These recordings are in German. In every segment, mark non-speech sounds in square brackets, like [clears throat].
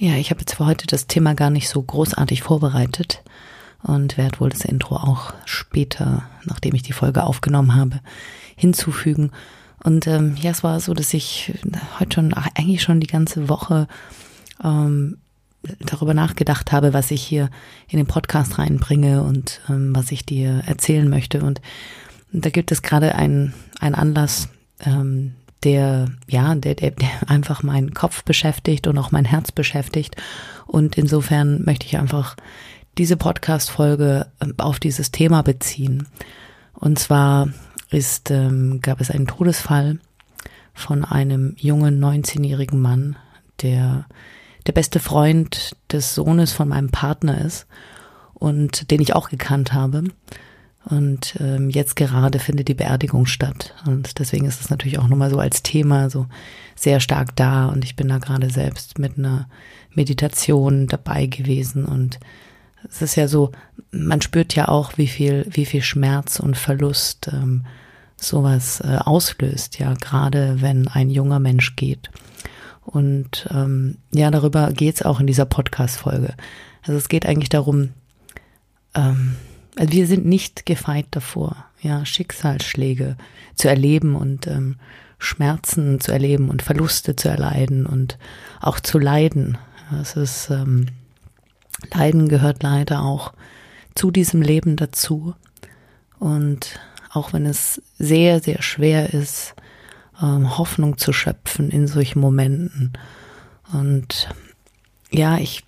Ja, ich habe jetzt für heute das Thema gar nicht so großartig vorbereitet und werde wohl das Intro auch später, nachdem ich die Folge aufgenommen habe, hinzufügen. Und ähm, ja, es war so, dass ich heute schon, eigentlich schon die ganze Woche ähm, darüber nachgedacht habe, was ich hier in den Podcast reinbringe und ähm, was ich dir erzählen möchte. Und da gibt es gerade einen, einen Anlass, ähm, der, ja, der, der, der einfach meinen Kopf beschäftigt und auch mein Herz beschäftigt. Und insofern möchte ich einfach diese Podcast-Folge ähm, auf dieses Thema beziehen. Und zwar ist, ähm, gab es einen Todesfall von einem jungen 19-jährigen Mann, der der beste Freund des Sohnes von meinem Partner ist und den ich auch gekannt habe. Und ähm, jetzt gerade findet die Beerdigung statt. Und deswegen ist es natürlich auch nochmal so als Thema so sehr stark da. Und ich bin da gerade selbst mit einer Meditation dabei gewesen. Und es ist ja so, man spürt ja auch, wie viel, wie viel Schmerz und Verlust ähm, sowas äh, auslöst, ja, gerade wenn ein junger Mensch geht. Und ähm, ja, darüber geht's auch in dieser Podcast-Folge. Also es geht eigentlich darum, ähm, also wir sind nicht gefeit davor, ja, Schicksalsschläge zu erleben und ähm, Schmerzen zu erleben und Verluste zu erleiden und auch zu leiden. Es ist ähm, Leiden gehört leider auch zu diesem Leben dazu. Und auch wenn es sehr, sehr schwer ist, ähm, Hoffnung zu schöpfen in solchen Momenten. Und ja, ich,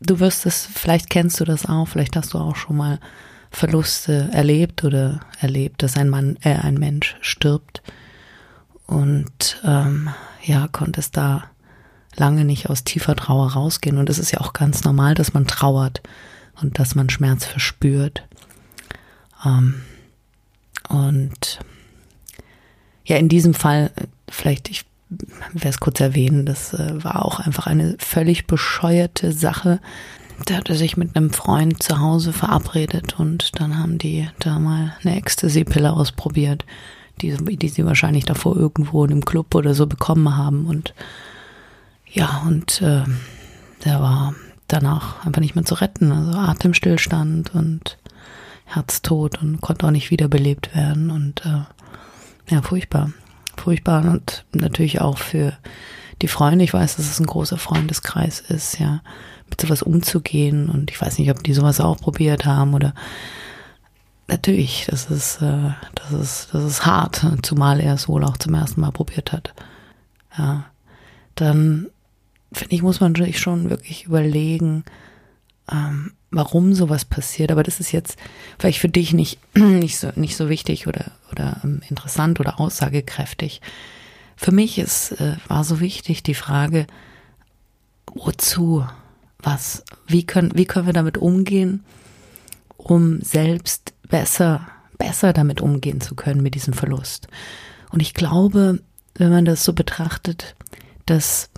du wirst es, vielleicht kennst du das auch, vielleicht hast du auch schon mal Verluste erlebt oder erlebt, dass ein Mann, äh, ein Mensch stirbt und ähm, ja, konntest da lange nicht aus tiefer Trauer rausgehen. Und es ist ja auch ganz normal, dass man trauert und dass man Schmerz verspürt. Ähm, und ja, in diesem Fall, vielleicht, ich werde es kurz erwähnen, das äh, war auch einfach eine völlig bescheuerte Sache. Da hat er sich mit einem Freund zu Hause verabredet und dann haben die da mal eine Ecstasy-Pille ausprobiert, die, die sie wahrscheinlich davor irgendwo in einem Club oder so bekommen haben. Und ja, und äh, der war danach einfach nicht mehr zu retten. Also Atemstillstand und Herztod und konnte auch nicht wiederbelebt werden. Und äh, ja, furchtbar. Furchtbar und natürlich auch für die Freunde. Ich weiß, dass es ein großer Freundeskreis ist, ja mit sowas umzugehen. Und ich weiß nicht, ob die sowas auch probiert haben oder natürlich, das ist, äh, das ist, das ist hart, zumal er es wohl auch zum ersten Mal probiert hat. Ja, dann finde ich, muss man natürlich schon wirklich überlegen, ähm, warum sowas passiert. Aber das ist jetzt vielleicht für dich nicht, [clears throat] nicht so, nicht so wichtig oder, oder ähm, interessant oder aussagekräftig. Für mich ist, äh, war so wichtig die Frage, wozu? was, wie können, wie können wir damit umgehen, um selbst besser, besser damit umgehen zu können mit diesem Verlust. Und ich glaube, wenn man das so betrachtet, dass,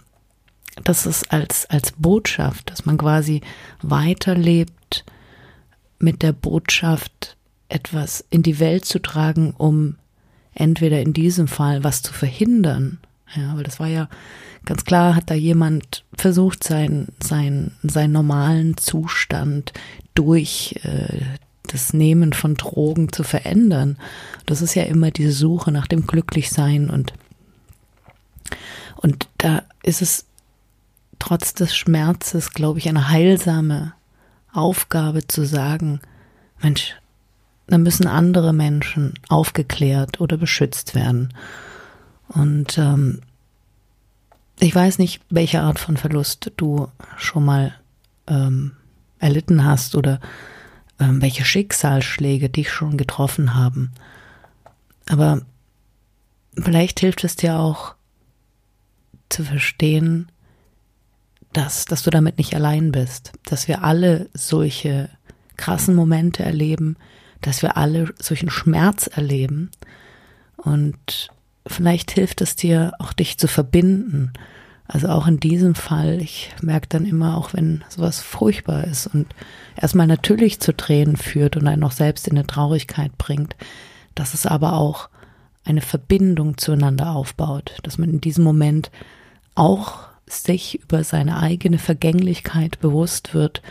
dass es als, als Botschaft, dass man quasi weiterlebt mit der Botschaft, etwas in die Welt zu tragen, um entweder in diesem Fall was zu verhindern, ja, weil das war ja Ganz klar hat da jemand versucht, sein, sein, seinen normalen Zustand durch äh, das Nehmen von Drogen zu verändern. Das ist ja immer diese Suche nach dem Glücklichsein und und da ist es trotz des Schmerzes, glaube ich, eine heilsame Aufgabe zu sagen, Mensch, da müssen andere Menschen aufgeklärt oder beschützt werden. Und ähm, ich weiß nicht, welche Art von Verlust du schon mal ähm, erlitten hast oder ähm, welche Schicksalsschläge dich schon getroffen haben. Aber vielleicht hilft es dir auch zu verstehen, dass, dass du damit nicht allein bist, dass wir alle solche krassen Momente erleben, dass wir alle solchen Schmerz erleben und vielleicht hilft es dir auch dich zu verbinden. Also auch in diesem Fall, ich merke dann immer, auch wenn sowas furchtbar ist und erstmal natürlich zu Tränen führt und einen auch selbst in eine Traurigkeit bringt, dass es aber auch eine Verbindung zueinander aufbaut, dass man in diesem Moment auch sich über seine eigene Vergänglichkeit bewusst wird,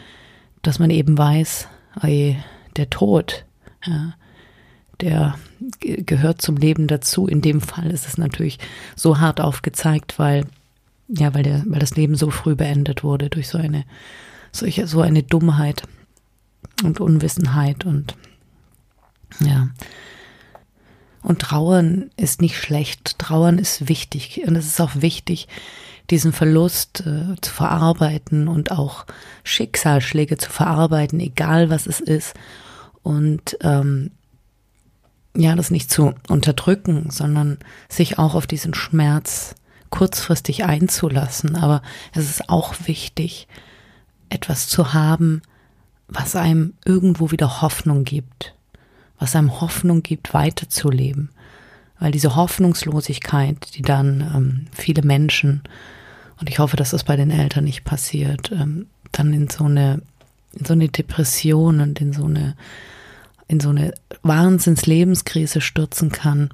dass man eben weiß, ey, der Tod, ja, der gehört zum Leben dazu. In dem Fall ist es natürlich so hart aufgezeigt, weil ja, weil der, weil das Leben so früh beendet wurde durch so eine, solche, so eine Dummheit und Unwissenheit und ja. Und Trauern ist nicht schlecht. Trauern ist wichtig. Und es ist auch wichtig, diesen Verlust äh, zu verarbeiten und auch Schicksalsschläge zu verarbeiten, egal was es ist. Und ähm, ja, das nicht zu unterdrücken, sondern sich auch auf diesen Schmerz kurzfristig einzulassen. Aber es ist auch wichtig, etwas zu haben, was einem irgendwo wieder Hoffnung gibt, was einem Hoffnung gibt, weiterzuleben. Weil diese Hoffnungslosigkeit, die dann ähm, viele Menschen, und ich hoffe, dass das bei den Eltern nicht passiert, ähm, dann in so eine, in so eine Depression und in so eine, in so eine Wahnsinns-Lebenskrise stürzen kann,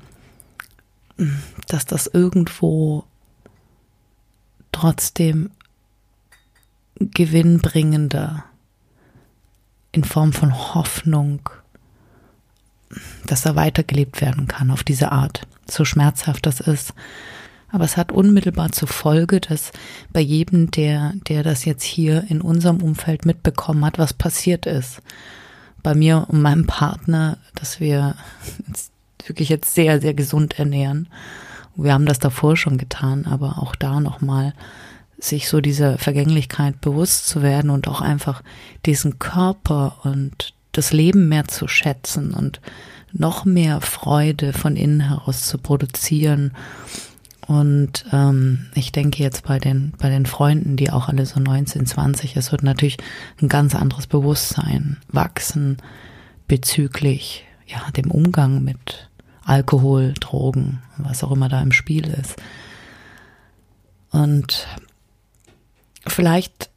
dass das irgendwo trotzdem gewinnbringender in Form von Hoffnung, dass da weitergelebt werden kann auf diese Art, so schmerzhaft das ist. Aber es hat unmittelbar zur Folge, dass bei jedem, der, der das jetzt hier in unserem Umfeld mitbekommen hat, was passiert ist, bei mir und meinem Partner, dass wir wirklich jetzt sehr, sehr gesund ernähren wir haben das davor schon getan, aber auch da nochmal sich so dieser Vergänglichkeit bewusst zu werden und auch einfach diesen Körper und das Leben mehr zu schätzen und noch mehr Freude von innen heraus zu produzieren. Und ähm, ich denke jetzt bei den, bei den Freunden, die auch alle so 19, 20, es wird natürlich ein ganz anderes Bewusstsein wachsen bezüglich ja, dem Umgang mit Alkohol, Drogen, was auch immer da im Spiel ist. Und vielleicht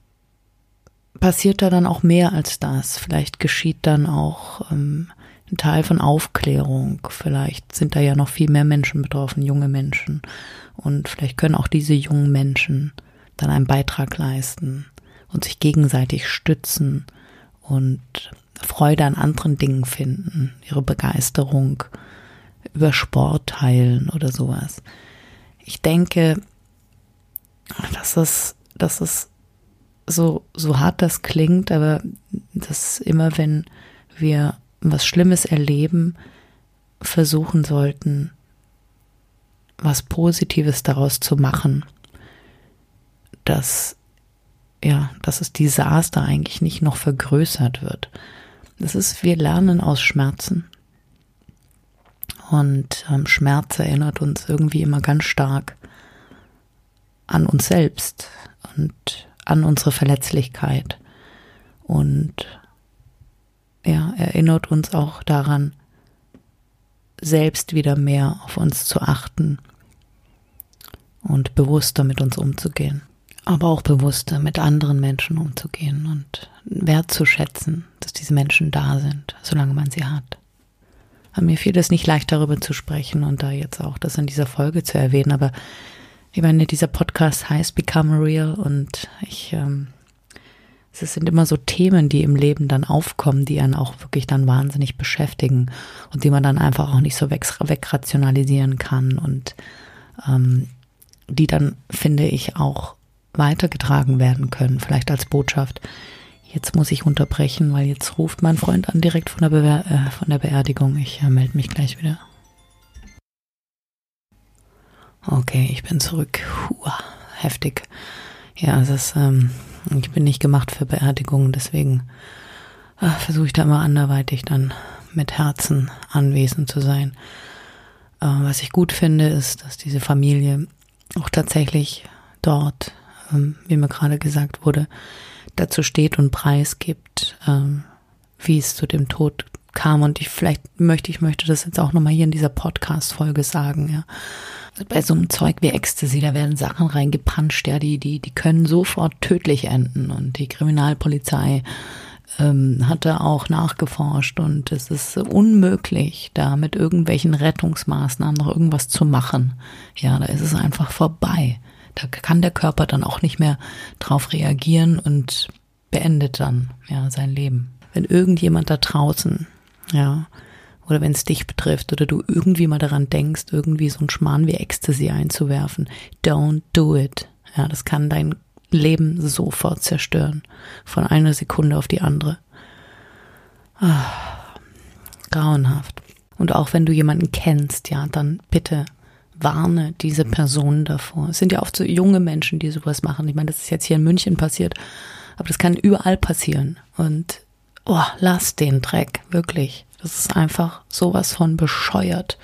passiert da dann auch mehr als das. Vielleicht geschieht dann auch ähm, ein Teil von Aufklärung. Vielleicht sind da ja noch viel mehr Menschen betroffen, junge Menschen. Und vielleicht können auch diese jungen Menschen dann einen Beitrag leisten und sich gegenseitig stützen und Freude an anderen Dingen finden, ihre Begeisterung über Sport teilen oder sowas. Ich denke, dass es, dass es so, so hart das klingt, aber dass immer, wenn wir was Schlimmes erleben, versuchen sollten, was Positives daraus zu machen, dass, ja, dass das Desaster eigentlich nicht noch vergrößert wird. Das ist, wir lernen aus Schmerzen. Und ähm, Schmerz erinnert uns irgendwie immer ganz stark an uns selbst und an unsere Verletzlichkeit. Und ja, erinnert uns auch daran, selbst wieder mehr auf uns zu achten und bewusster mit uns umzugehen. Aber auch bewusster mit anderen Menschen umzugehen und wertzuschätzen, dass diese Menschen da sind, solange man sie hat. Mir fiel es nicht leicht, darüber zu sprechen und da jetzt auch das in dieser Folge zu erwähnen, aber ich meine, dieser Podcast heißt Become Real und ich, ähm, es sind immer so Themen, die im Leben dann aufkommen, die einen auch wirklich dann wahnsinnig beschäftigen und die man dann einfach auch nicht so weg, wegrationalisieren kann und ähm, die dann, finde ich, auch weitergetragen werden können, vielleicht als Botschaft Jetzt muss ich unterbrechen, weil jetzt ruft mein Freund an direkt von der, Bewer äh, von der Beerdigung. Ich äh, melde mich gleich wieder. Okay, ich bin zurück. Puh, heftig. Ja, es ist, ähm, ich bin nicht gemacht für Beerdigungen, deswegen äh, versuche ich da immer anderweitig dann mit Herzen anwesend zu sein. Äh, was ich gut finde, ist, dass diese Familie auch tatsächlich dort, ähm, wie mir gerade gesagt wurde, dazu steht und preisgibt, ähm, wie es zu dem Tod kam. Und ich vielleicht möchte, ich möchte das jetzt auch nochmal hier in dieser Podcast-Folge sagen, ja. Bei so einem Zeug wie Ecstasy, da werden Sachen reingepanscht, ja, die, die, die können sofort tödlich enden. Und die Kriminalpolizei ähm, hat da auch nachgeforscht und es ist unmöglich, da mit irgendwelchen Rettungsmaßnahmen noch irgendwas zu machen. Ja, da ist es einfach vorbei Da kann der Körper dann auch nicht mehr drauf reagieren und beendet dann ja sein Leben. Wenn irgendjemand da draußen, ja, oder wenn es dich betrifft oder du irgendwie mal daran denkst, irgendwie so ein Schmarrn wie Ecstasy einzuwerfen, don't do it. Ja, das kann dein Leben sofort zerstören. Von einer Sekunde auf die andere. Ah, grauenhaft. Und auch wenn du jemanden kennst, ja, dann bitte warne diese Person davor. Es sind ja oft so junge Menschen, die sowas machen. Ich meine, das ist jetzt hier in München passiert, aber das kann überall passieren. Und oh, lass den Dreck, wirklich. Das ist einfach sowas von bescheuert.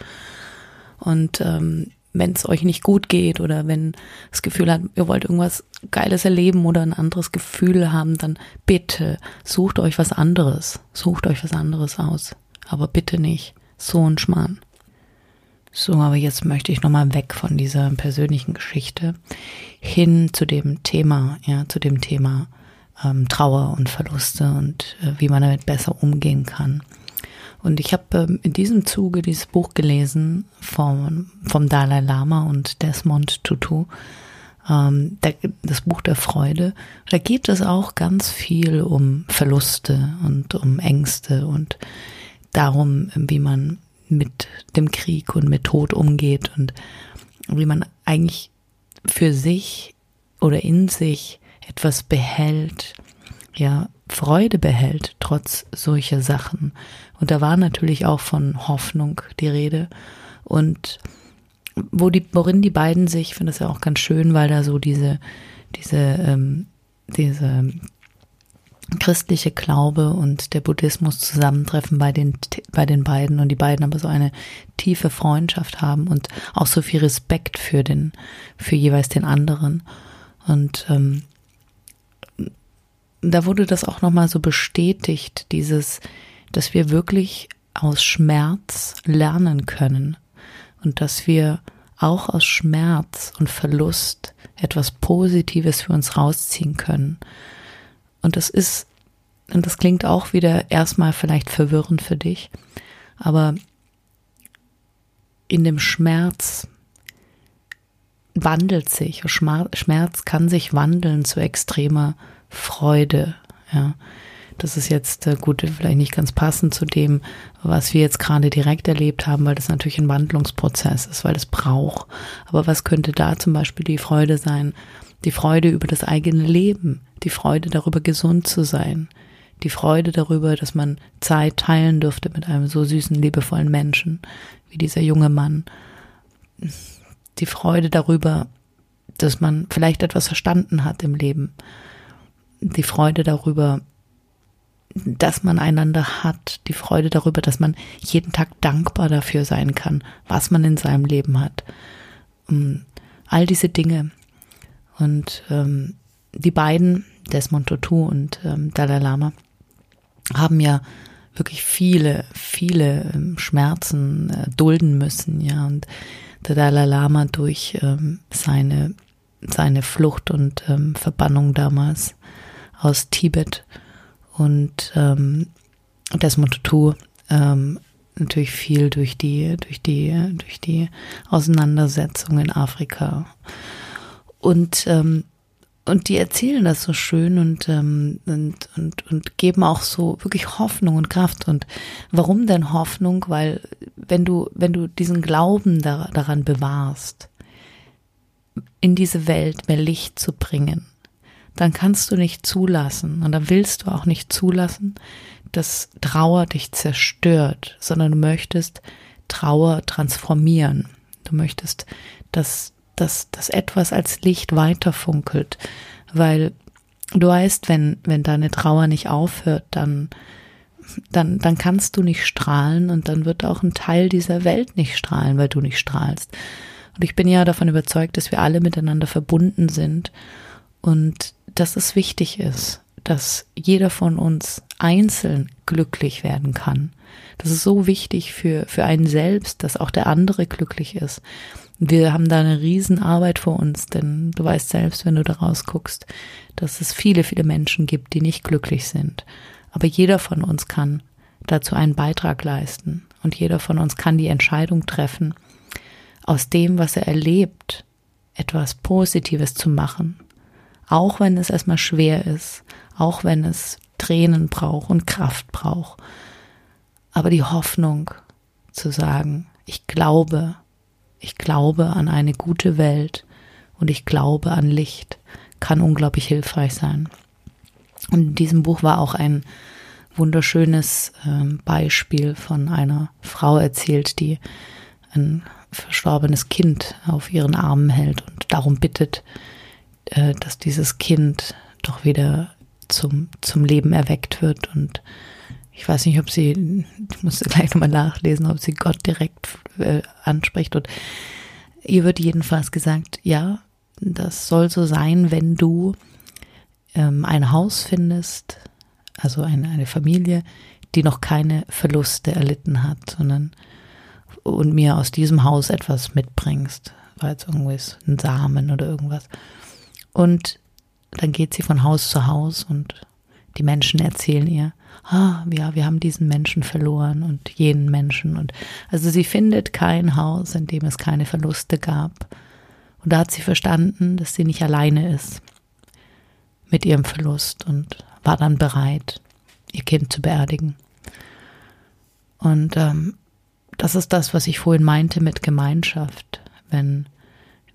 Und ähm, wenn es euch nicht gut geht oder wenn das Gefühl hat, ihr wollt irgendwas Geiles erleben oder ein anderes Gefühl haben, dann bitte sucht euch was anderes. Sucht euch was anderes aus. Aber bitte nicht so ein Schmarrn. So, aber jetzt möchte ich nochmal weg von dieser persönlichen Geschichte hin zu dem Thema, ja, zu dem Thema ähm, Trauer und Verluste und äh, wie man damit besser umgehen kann. Und ich habe ähm, in diesem Zuge dieses Buch gelesen vom, vom Dalai Lama und Desmond Tutu, ähm, der, das Buch der Freude. Da geht es auch ganz viel um Verluste und um Ängste und darum, wie man mit dem Krieg und mit Tod umgeht und wie man eigentlich für sich oder in sich etwas behält, ja, Freude behält, trotz solcher Sachen. Und da war natürlich auch von Hoffnung die Rede. Und wo die, worin die beiden sich, ich finde das ja auch ganz schön, weil da so diese, diese, ähm, diese christliche Glaube und der Buddhismus zusammentreffen bei den, bei den beiden und die beiden aber so eine tiefe Freundschaft haben und auch so viel Respekt für den, für jeweils den anderen. Und ähm, da wurde das auch nochmal so bestätigt, dieses, dass wir wirklich aus Schmerz lernen können und dass wir auch aus Schmerz und Verlust etwas Positives für uns rausziehen können. Und das ist, und das klingt auch wieder erstmal vielleicht verwirrend für dich, aber in dem Schmerz wandelt sich, Schmerz kann sich wandeln zu extremer Freude, ja. Das ist jetzt äh, gut, vielleicht nicht ganz passend zu dem, was wir jetzt gerade direkt erlebt haben, weil das natürlich ein Wandlungsprozess ist, weil es braucht. Aber was könnte da zum Beispiel die Freude sein? Die Freude über das eigene Leben, die Freude darüber, gesund zu sein, die Freude darüber, dass man Zeit teilen durfte mit einem so süßen, liebevollen Menschen wie dieser junge Mann. Die Freude darüber, dass man vielleicht etwas verstanden hat im Leben die Freude darüber, dass man einander hat, die Freude darüber, dass man jeden Tag dankbar dafür sein kann, was man in seinem Leben hat. All diese Dinge. Und ähm, die beiden, Desmond Tutu und ähm, Dalai Lama, haben ja wirklich viele, viele ähm, Schmerzen äh, dulden müssen, ja. Und der Dalai Lama durch ähm, seine, seine Flucht und ähm, Verbannung damals aus Tibet und ähm, Desmond Tutu ähm, natürlich viel durch die durch die durch die Auseinandersetzung in Afrika und ähm, und die erzählen das so schön und, ähm, und, und, und geben auch so wirklich Hoffnung und Kraft. Und warum denn Hoffnung? Weil wenn du, wenn du diesen Glauben da, daran bewahrst, in diese Welt mehr Licht zu bringen, dann kannst du nicht zulassen und dann willst du auch nicht zulassen, dass Trauer dich zerstört, sondern du möchtest Trauer transformieren. Du möchtest, dass, dass, dass etwas als Licht weiterfunkelt, weil du weißt, wenn, wenn deine Trauer nicht aufhört, dann, dann, dann kannst du nicht strahlen und dann wird auch ein Teil dieser Welt nicht strahlen, weil du nicht strahlst. Und ich bin ja davon überzeugt, dass wir alle miteinander verbunden sind und dass es wichtig ist, dass jeder von uns einzeln glücklich werden kann. Das ist so wichtig für, für einen selbst, dass auch der andere glücklich ist. Wir haben da eine Riesenarbeit vor uns, denn du weißt selbst, wenn du da rausguckst, dass es viele, viele Menschen gibt, die nicht glücklich sind. Aber jeder von uns kann dazu einen Beitrag leisten. Und jeder von uns kann die Entscheidung treffen, aus dem, was er erlebt, etwas Positives zu machen, auch wenn es erstmal schwer ist, auch wenn es Tränen braucht und Kraft braucht. Aber die Hoffnung zu sagen, ich glaube, ich glaube an eine gute Welt und ich glaube an Licht, kann unglaublich hilfreich sein. Und in diesem Buch war auch ein wunderschönes äh, Beispiel von einer Frau erzählt, die ein verstorbenes Kind auf ihren Armen hält und darum bittet, äh, dass dieses Kind doch wieder zum, zum Leben erweckt wird. Und ich weiß nicht, ob sie, ich muss gleich nochmal nachlesen, ob sie Gott direkt äh, anspricht. Und ihr wird jedenfalls gesagt, ja, das soll so sein, wenn du ähm, ein Haus findest, also eine, eine Familie, die noch keine Verluste erlitten hat, sondern und mir aus diesem Haus etwas mitbringst, weil es irgendwie ein Samen oder irgendwas. Und dann geht sie von Haus zu Haus und die Menschen erzählen ihr, ah, ja, wir haben diesen Menschen verloren und jenen Menschen und also sie findet kein Haus, in dem es keine Verluste gab. Und da hat sie verstanden, dass sie nicht alleine ist mit ihrem Verlust und war dann bereit, ihr Kind zu beerdigen. Und ähm, das ist das, was ich vorhin meinte mit Gemeinschaft, wenn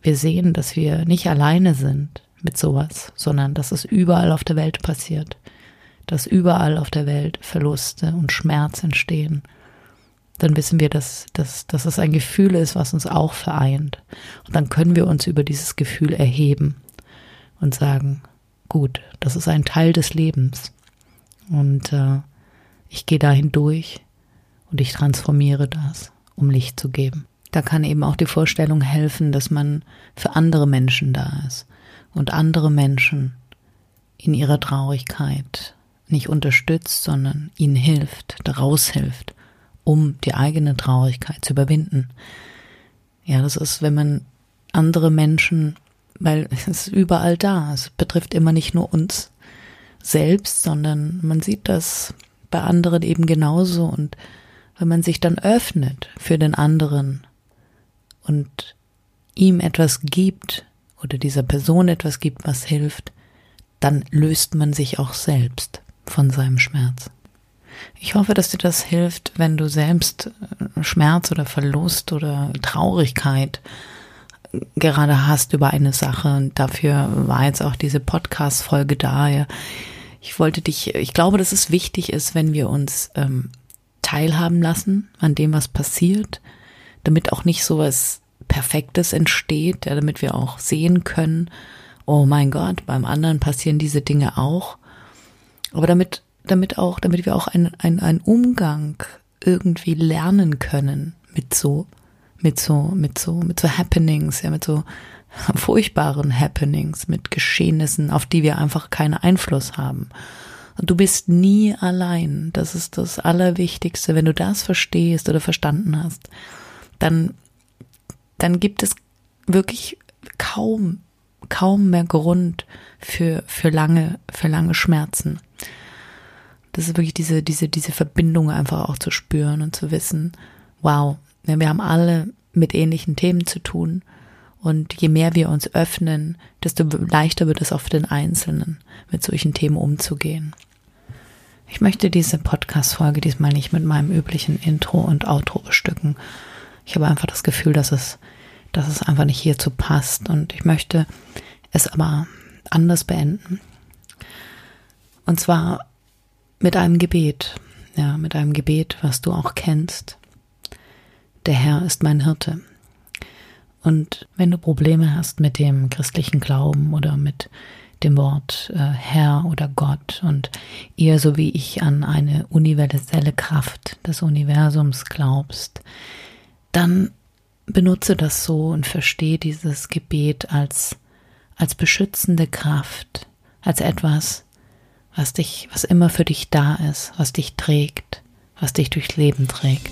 wir sehen, dass wir nicht alleine sind mit sowas, sondern dass es überall auf der Welt passiert, dass überall auf der Welt Verluste und Schmerz entstehen, dann wissen wir, dass, dass, dass es ein Gefühl ist, was uns auch vereint. Und dann können wir uns über dieses Gefühl erheben und sagen, gut, das ist ein Teil des Lebens. Und äh, ich gehe dahin durch und ich transformiere das, um Licht zu geben. Da kann eben auch die Vorstellung helfen, dass man für andere Menschen da ist und andere Menschen in ihrer Traurigkeit nicht unterstützt, sondern ihnen hilft, daraus hilft, um die eigene Traurigkeit zu überwinden. Ja, das ist, wenn man andere Menschen, weil es ist überall da, es betrifft immer nicht nur uns selbst, sondern man sieht das bei anderen eben genauso und wenn man sich dann öffnet für den anderen und ihm etwas gibt oder dieser Person etwas gibt, was hilft, dann löst man sich auch selbst von seinem Schmerz. Ich hoffe, dass dir das hilft, wenn du selbst äh, Schmerz oder Verlust oder Traurigkeit gerade hast über eine Sache. Und dafür war jetzt auch diese Podcast-Folge da. Ich wollte dich, ich glaube, dass es wichtig ist, wenn wir uns ähm, teilhaben lassen an dem, was passiert, damit auch nicht so was Perfektes entsteht, ja, damit wir auch sehen können, oh mein Gott, beim anderen passieren diese Dinge auch. Aber damit, damit auch, damit wir auch einen ein Umgang irgendwie lernen können mit so, mit so, mit so, mit so Happenings, ja, mit so [laughs] furchtbaren Happenings, mit Geschehnissen, auf die wir einfach keinen Einfluss haben. Du bist nie allein. Das ist das Allerwichtigste. Wenn du das verstehst oder verstanden hast, dann, dann gibt es wirklich kaum, kaum mehr Grund für, für lange, für lange Schmerzen. Das ist wirklich diese, diese, diese Verbindung einfach auch zu spüren und zu wissen, wow, wir haben alle mit ähnlichen Themen zu tun. Und je mehr wir uns öffnen, desto leichter wird es auch für den Einzelnen, mit solchen Themen umzugehen. Ich möchte diese Podcast-Folge diesmal nicht mit meinem üblichen Intro und Outro bestücken. Ich habe einfach das Gefühl, dass es, dass es einfach nicht hierzu passt und ich möchte es aber anders beenden. Und zwar mit einem Gebet, ja, mit einem Gebet, was du auch kennst. Der Herr ist mein Hirte. Und wenn du Probleme hast mit dem christlichen Glauben oder mit dem Wort äh, Herr oder Gott und eher so wie ich an eine universelle Kraft des Universums glaubst, dann benutze das so und verstehe dieses Gebet als, als beschützende Kraft, als etwas, was dich, was immer für dich da ist, was dich trägt, was dich durchs Leben trägt.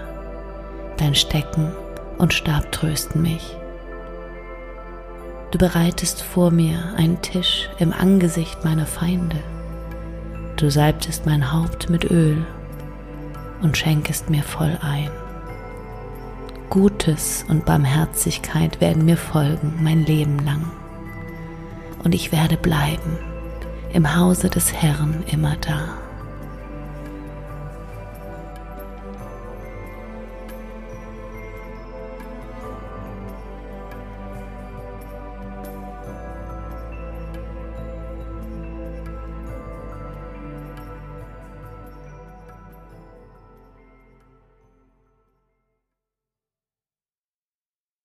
Dein Stecken und Stab trösten mich. Du bereitest vor mir einen Tisch im Angesicht meiner Feinde. Du salbtest mein Haupt mit Öl und schenkest mir voll ein. Gutes und Barmherzigkeit werden mir folgen mein Leben lang. Und ich werde bleiben im Hause des Herrn immer da.